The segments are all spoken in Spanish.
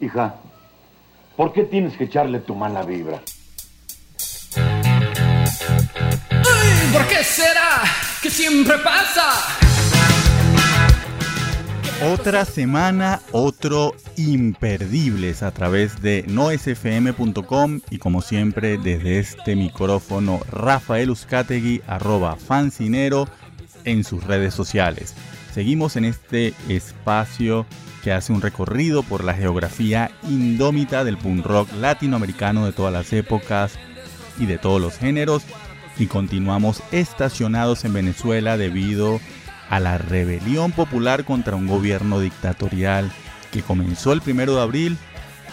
Hija, ¿por qué tienes que echarle tu mala vibra? ¿Por qué será que siempre pasa? Otra semana, otro imperdibles a través de noesfm.com y como siempre desde este micrófono Rafael Uzcategui arroba fancinero en sus redes sociales. Seguimos en este espacio que hace un recorrido por la geografía indómita del punk rock latinoamericano de todas las épocas y de todos los géneros y continuamos estacionados en Venezuela debido a la rebelión popular contra un gobierno dictatorial que comenzó el primero de abril.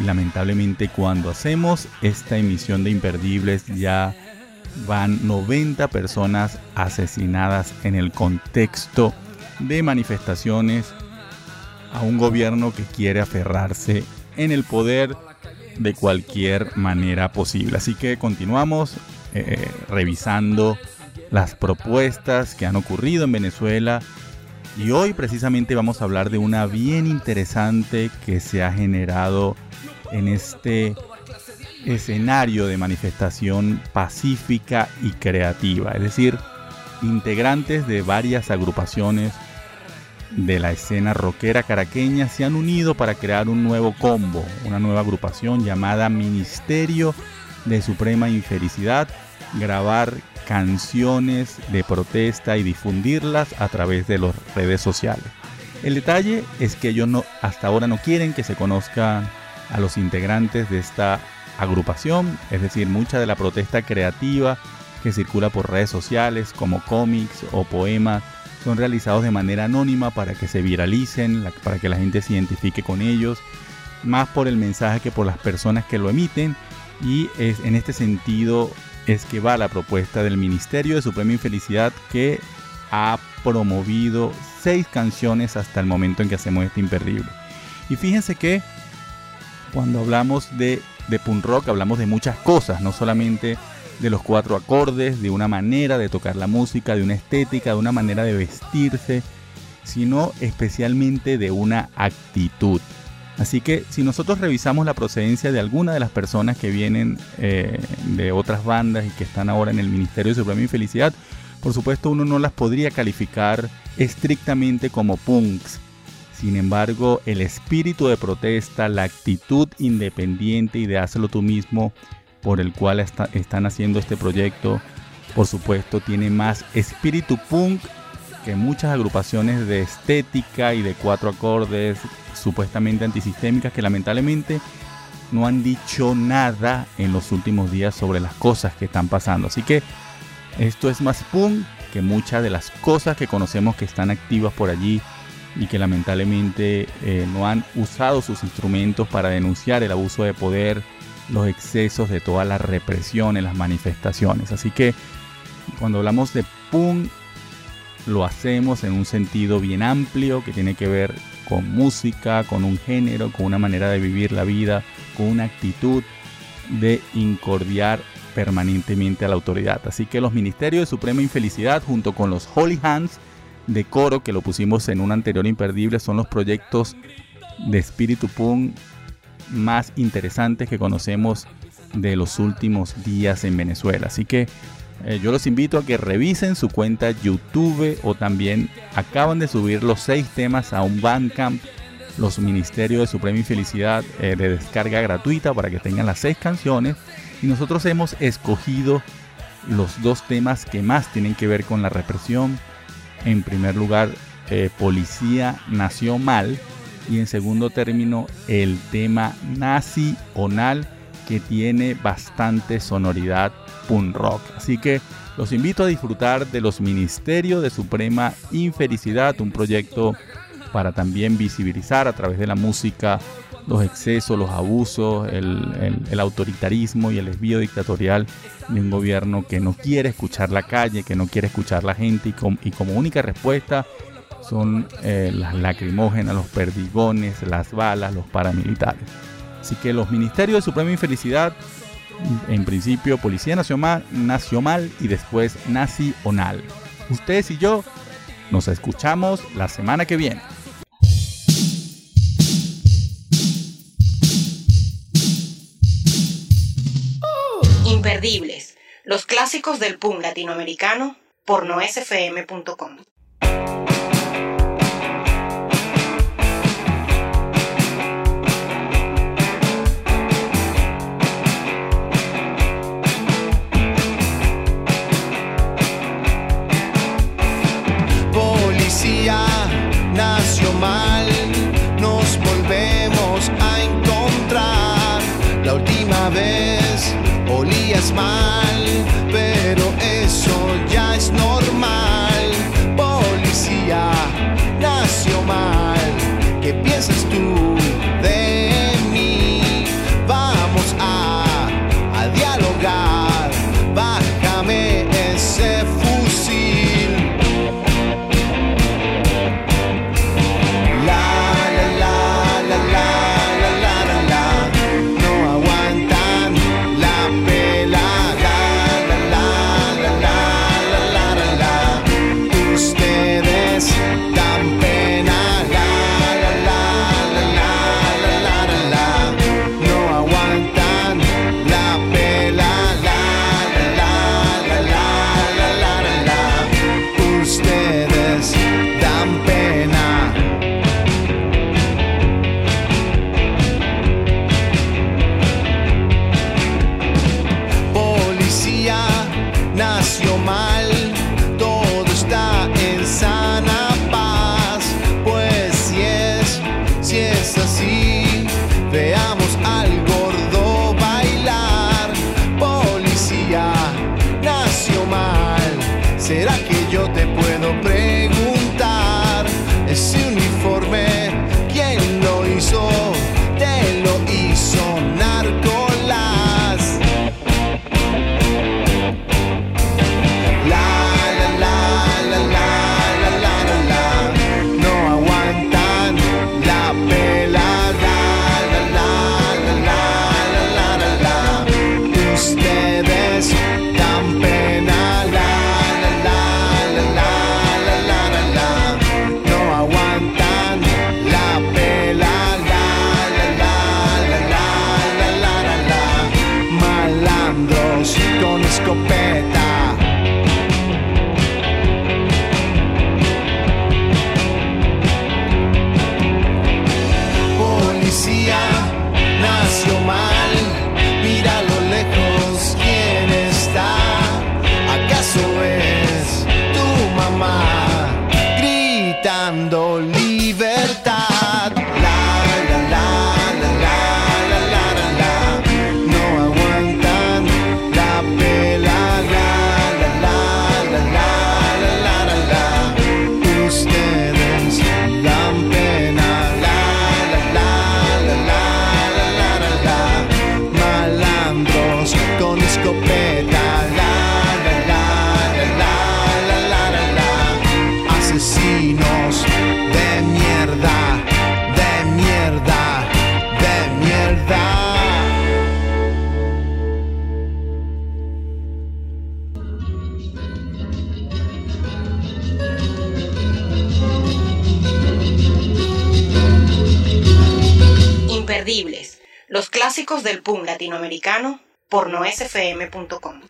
Y lamentablemente cuando hacemos esta emisión de imperdibles ya van 90 personas asesinadas en el contexto de manifestaciones a un gobierno que quiere aferrarse en el poder de cualquier manera posible. Así que continuamos eh, revisando las propuestas que han ocurrido en Venezuela y hoy precisamente vamos a hablar de una bien interesante que se ha generado en este escenario de manifestación pacífica y creativa, es decir, integrantes de varias agrupaciones de la escena rockera caraqueña se han unido para crear un nuevo combo, una nueva agrupación llamada Ministerio de Suprema Infelicidad, grabar canciones de protesta y difundirlas a través de las redes sociales. El detalle es que ellos no, hasta ahora no quieren que se conozcan a los integrantes de esta agrupación, es decir, mucha de la protesta creativa que circula por redes sociales como cómics o poemas son realizados de manera anónima para que se viralicen, para que la gente se identifique con ellos, más por el mensaje que por las personas que lo emiten. Y es, en este sentido es que va la propuesta del Ministerio de Suprema Infelicidad que ha promovido seis canciones hasta el momento en que hacemos este imperdible. Y fíjense que cuando hablamos de, de punk rock hablamos de muchas cosas, no solamente de los cuatro acordes, de una manera de tocar la música, de una estética, de una manera de vestirse, sino especialmente de una actitud. Así que si nosotros revisamos la procedencia de alguna de las personas que vienen eh, de otras bandas y que están ahora en el Ministerio de Suprema Infelicidad, por supuesto uno no las podría calificar estrictamente como punks. Sin embargo, el espíritu de protesta, la actitud independiente y de hacerlo tú mismo por el cual están haciendo este proyecto, por supuesto, tiene más espíritu punk que muchas agrupaciones de estética y de cuatro acordes supuestamente antisistémicas que lamentablemente no han dicho nada en los últimos días sobre las cosas que están pasando. Así que esto es más punk que muchas de las cosas que conocemos que están activas por allí y que lamentablemente eh, no han usado sus instrumentos para denunciar el abuso de poder los excesos de toda la represión en las manifestaciones. Así que cuando hablamos de punk, lo hacemos en un sentido bien amplio que tiene que ver con música, con un género, con una manera de vivir la vida, con una actitud de incordiar permanentemente a la autoridad. Así que los ministerios de Suprema Infelicidad junto con los Holy Hands de coro que lo pusimos en un anterior imperdible son los proyectos de espíritu punk más interesantes que conocemos de los últimos días en Venezuela. Así que eh, yo los invito a que revisen su cuenta YouTube o también acaban de subir los seis temas a un Bandcamp, los Ministerios de Suprema Infelicidad eh, de descarga gratuita para que tengan las seis canciones. Y nosotros hemos escogido los dos temas que más tienen que ver con la represión. En primer lugar, eh, Policía Nació Mal y en segundo término el tema nazi onal que tiene bastante sonoridad punk rock. Así que los invito a disfrutar de los Ministerios de Suprema Infelicidad, un proyecto para también visibilizar a través de la música los excesos, los abusos, el, autoritarismo y el desvío dictatorial de un gobierno que no quiere escuchar la calle, que no quiere escuchar la gente y como única respuesta son eh, las lacrimógenas, los perdigones, las balas, los paramilitares. Así que los ministerios de Suprema Infelicidad, en principio Policía Nacional, Nacional y después Nacional. Ustedes y yo nos escuchamos la semana que viene. Imperdibles, los clásicos del PUM latinoamericano por noesfm.com. my pass your mind. Del PUM latinoamericano por noesfm.com.